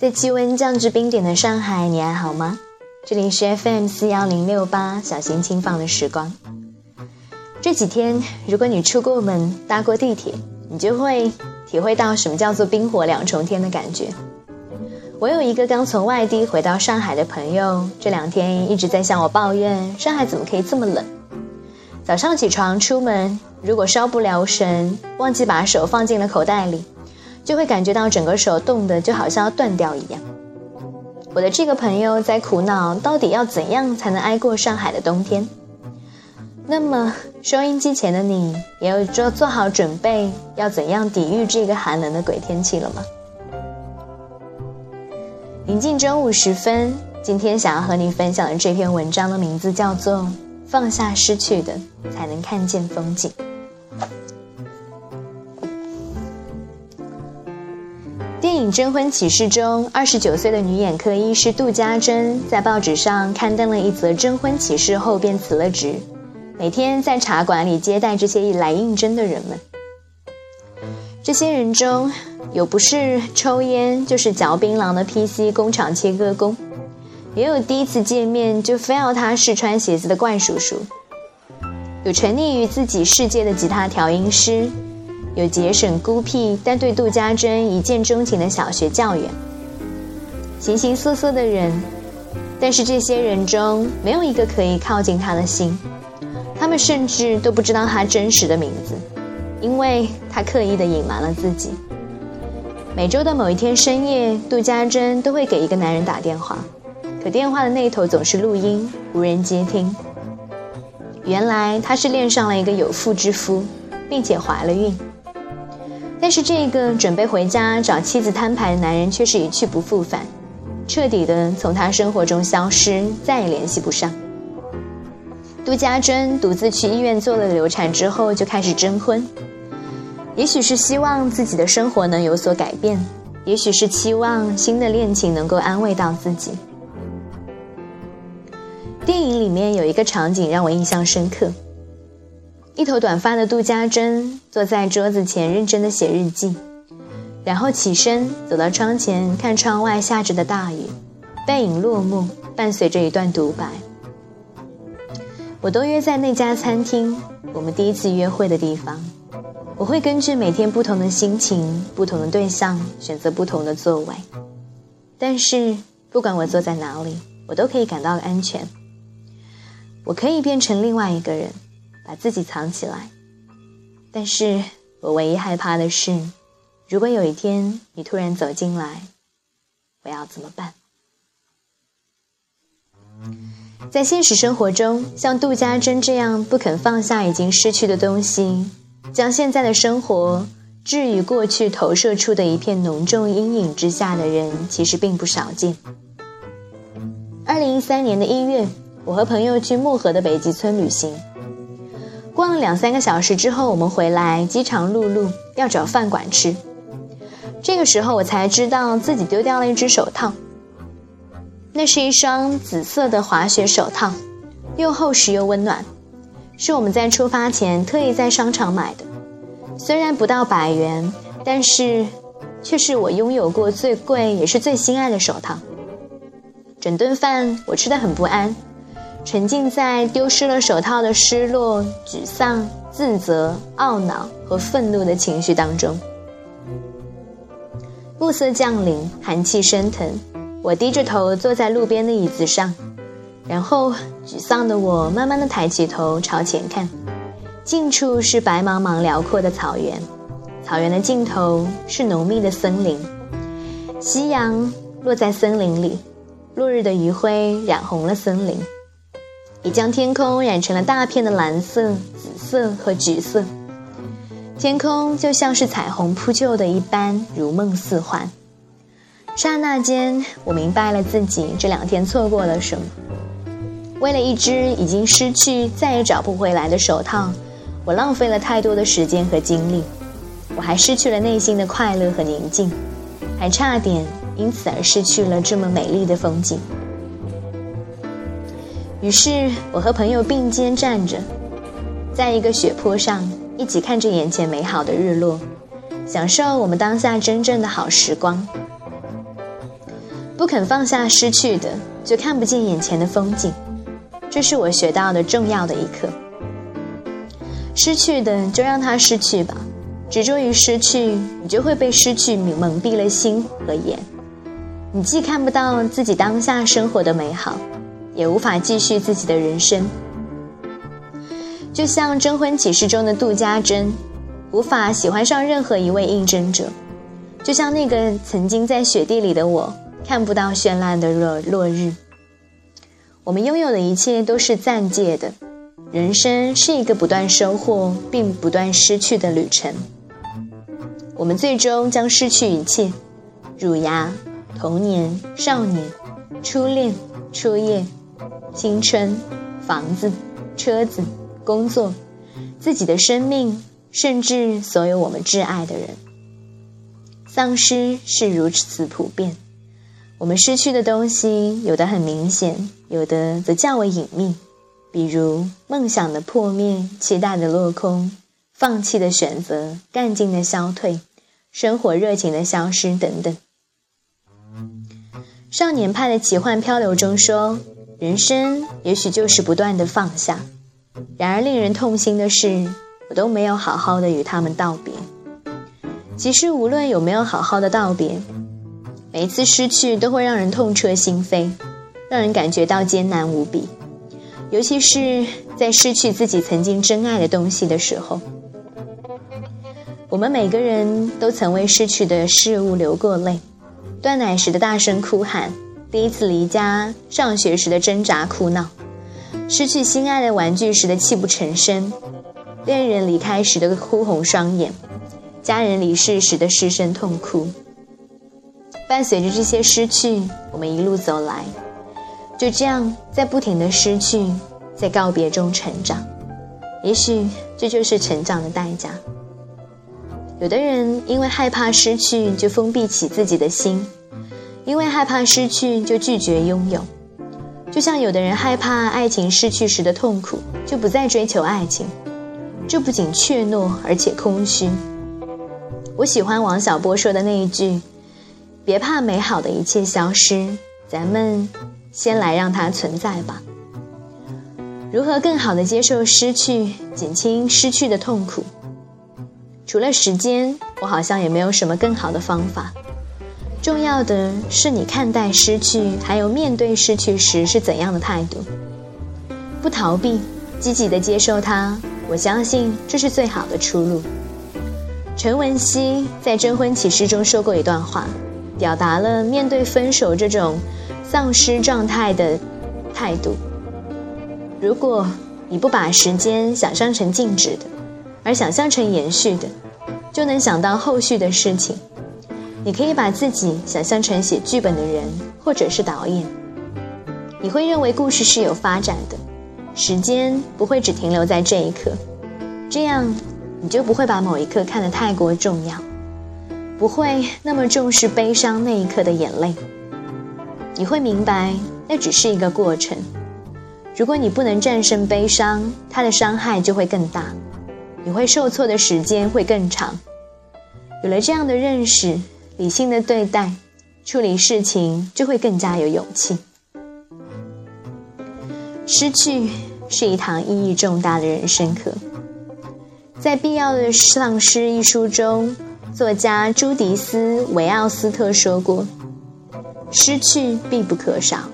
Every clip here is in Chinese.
在气温降至冰点的上海，你还好吗？这里是 FM 四幺零六八，小心轻放的时光。这几天，如果你出过门、搭过地铁，你就会体会到什么叫做冰火两重天的感觉。我有一个刚从外地回到上海的朋友，这两天一直在向我抱怨，上海怎么可以这么冷？早上起床出门，如果稍不留神，忘记把手放进了口袋里。就会感觉到整个手冻得就好像要断掉一样。我的这个朋友在苦恼，到底要怎样才能挨过上海的冬天？那么，收音机前的你，也有做做好准备，要怎样抵御这个寒冷的鬼天气了吗？临近中午时分，今天想要和你分享的这篇文章的名字叫做《放下失去的，才能看见风景》。征婚启事》中，二十九岁的女眼科医师杜家珍在报纸上刊登了一则征婚启事后便辞了职，每天在茶馆里接待这些来应征的人们。这些人中有不是抽烟就是嚼槟榔的 PC 工厂切割工，也有第一次见面就非要他试穿鞋子的怪叔叔，有沉溺于自己世界的吉他调音师。有节省孤僻但对杜家珍一见钟情的小学教员，形形色色的人，但是这些人中没有一个可以靠近他的心，他们甚至都不知道他真实的名字，因为他刻意的隐瞒了自己。每周的某一天深夜，杜家珍都会给一个男人打电话，可电话的那头总是录音，无人接听。原来她是恋上了一个有妇之夫，并且怀了孕。但是这个准备回家找妻子摊牌的男人却是一去不复返，彻底的从他生活中消失，再也联系不上。杜家珍独自去医院做了流产之后，就开始征婚，也许是希望自己的生活能有所改变，也许是期望新的恋情能够安慰到自己。电影里面有一个场景让我印象深刻。一头短发的杜家珍坐在桌子前，认真的写日记，然后起身走到窗前，看窗外下着的大雨，背影落幕，伴随着一段独白。我都约在那家餐厅，我们第一次约会的地方。我会根据每天不同的心情、不同的对象，选择不同的座位。但是不管我坐在哪里，我都可以感到安全。我可以变成另外一个人。把自己藏起来，但是我唯一害怕的是，如果有一天你突然走进来，我要怎么办？在现实生活中，像杜家珍这样不肯放下已经失去的东西，将现在的生活置于过去投射出的一片浓重阴影之下的人，其实并不少见。二零一三年的一月，我和朋友去漠河的北极村旅行。逛了两三个小时之后，我们回来，饥肠辘辘，要找饭馆吃。这个时候，我才知道自己丢掉了一只手套。那是一双紫色的滑雪手套，又厚实又温暖，是我们在出发前特意在商场买的。虽然不到百元，但是却是我拥有过最贵也是最心爱的手套。整顿饭我吃得很不安。沉浸在丢失了手套的失落、沮丧、自责、懊恼和愤怒的情绪当中。暮色降临，寒气升腾，我低着头坐在路边的椅子上，然后沮丧的我慢慢的抬起头朝前看，近处是白茫茫辽阔的草原，草原的尽头是浓密的森林，夕阳落在森林里，落日的余晖染红了森林。也将天空染成了大片的蓝色、紫色和橘色，天空就像是彩虹铺就的一般，如梦似幻。刹那间，我明白了自己这两天错过了什么。为了一只已经失去、再也找不回来的手套，我浪费了太多的时间和精力，我还失去了内心的快乐和宁静，还差点因此而失去了这么美丽的风景。于是我和朋友并肩站着，在一个雪坡上，一起看着眼前美好的日落，享受我们当下真正的好时光。不肯放下失去的，就看不见眼前的风景。这是我学到的重要的一课。失去的就让它失去吧，执着于失去，你就会被失去蒙蔽了心和眼。你既看不到自己当下生活的美好，也无法继续自己的人生。就像征婚启事中的杜家珍，无法喜欢上任何一位应征者；就像那个曾经在雪地里的我，看不到绚烂的落落日。我们拥有的一切都是暂借的，人生是一个不断收获并不断失去的旅程。我们最终将失去一切：乳牙、童年、少年、初恋、初夜、青春、房子、车子。工作，自己的生命，甚至所有我们挚爱的人，丧失是如此普遍。我们失去的东西，有的很明显，有的则较为隐秘，比如梦想的破灭、期待的落空、放弃的选择、干劲的消退、生活热情的消失等等。少年派的奇幻漂流中说：“人生也许就是不断的放下。”然而，令人痛心的是，我都没有好好的与他们道别。其实，无论有没有好好的道别，每一次失去都会让人痛彻心扉，让人感觉到艰难无比。尤其是在失去自己曾经珍爱的东西的时候，我们每个人都曾为失去的事物流过泪。断奶时的大声哭喊，第一次离家上学时的挣扎哭闹。失去心爱的玩具时的泣不成声，恋人离开时的哭红双眼，家人离世时的失声痛哭。伴随着这些失去，我们一路走来，就这样在不停的失去，在告别中成长。也许这就是成长的代价。有的人因为害怕失去，就封闭起自己的心；因为害怕失去，就拒绝拥有。就像有的人害怕爱情失去时的痛苦，就不再追求爱情，这不仅怯懦，而且空虚。我喜欢王小波说的那一句：“别怕美好的一切消失，咱们先来让它存在吧。”如何更好的接受失去，减轻失去的痛苦？除了时间，我好像也没有什么更好的方法。重要的是你看待失去，还有面对失去时是怎样的态度。不逃避，积极的接受它。我相信这是最好的出路。陈文熙在征婚启事中说过一段话，表达了面对分手这种丧失状态的态度。如果你不把时间想象成静止的，而想象成延续的，就能想到后续的事情。你可以把自己想象成写剧本的人，或者是导演。你会认为故事是有发展的，时间不会只停留在这一刻，这样你就不会把某一刻看得太过重要，不会那么重视悲伤那一刻的眼泪。你会明白，那只是一个过程。如果你不能战胜悲伤，它的伤害就会更大，你会受挫的时间会更长。有了这样的认识。理性的对待，处理事情就会更加有勇气。失去是一堂意义重大的人生课。在《必要的丧失》一书中，作家朱迪斯·维奥斯特说过：“失去必不可少，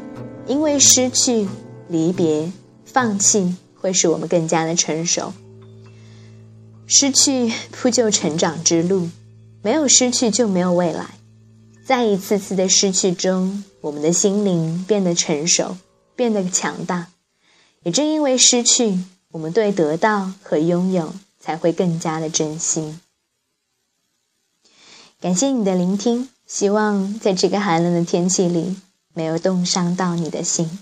因为失去、离别、放弃会使我们更加的成熟。失去铺就成长之路。”没有失去就没有未来，在一次次的失去中，我们的心灵变得成熟，变得强大。也正因为失去，我们对得到和拥有才会更加的珍惜。感谢你的聆听，希望在这个寒冷的天气里，没有冻伤到你的心。